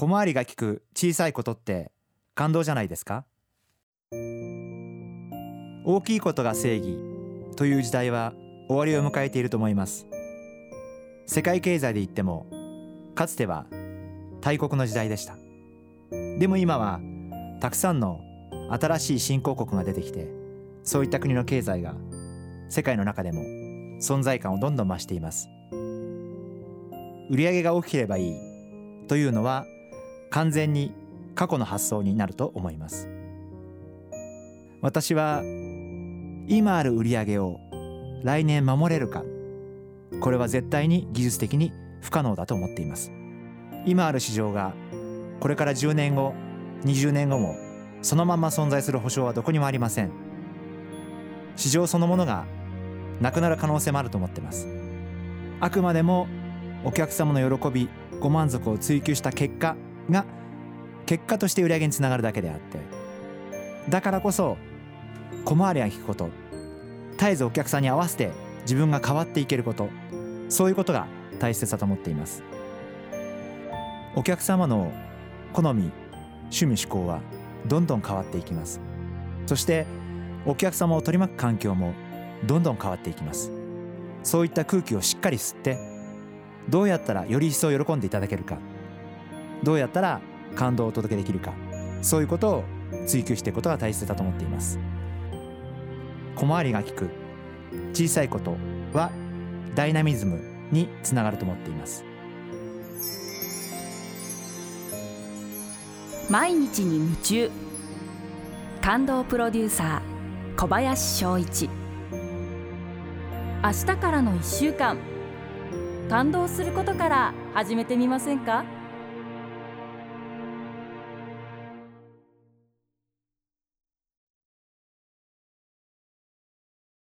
小回りが利く小さいことって感動じゃないですか？大きいことが正義という時代は終わりを迎えていると思います。世界経済で言ってもかつては大国の時代でした。でも今はたくさんの新しい新興国が出てきてそういった国の経済が世界の中でも存在感をどんどん増しています。売上が大きければいいというのは完全に過去の発想になると思います。私は今ある売り上げを来年守れるか。これは絶対に技術的に不可能だと思っています。今ある市場がこれから10年後20年後もそのまま存在する保証はどこにもありません。市場そのものがなくなる可能性もあると思ってます。あくまでもお客様の喜びご満足を追求した結果が結果として売り上げにつながるだけであってだからこそ小回りが利くこと絶えずお客さんに合わせて自分が変わっていけることそういうことが大切だと思っています。お客様の好み趣味思考はどんどん変わっていきます。そしてお客様を取り巻く環境もどんどん変わっていきます。そういった空気をしっかり吸ってどうやったらより一層喜んでいただけるか。どうやったら感動をお届けできるか。そういうことを追求していくことが大切だと思っています。小回りが利く小さいことはダイナミズムにつながると思っています。毎日に夢中。感動プロデューサー小林翔一。明日からの1週間。感動することから始めてみませんか？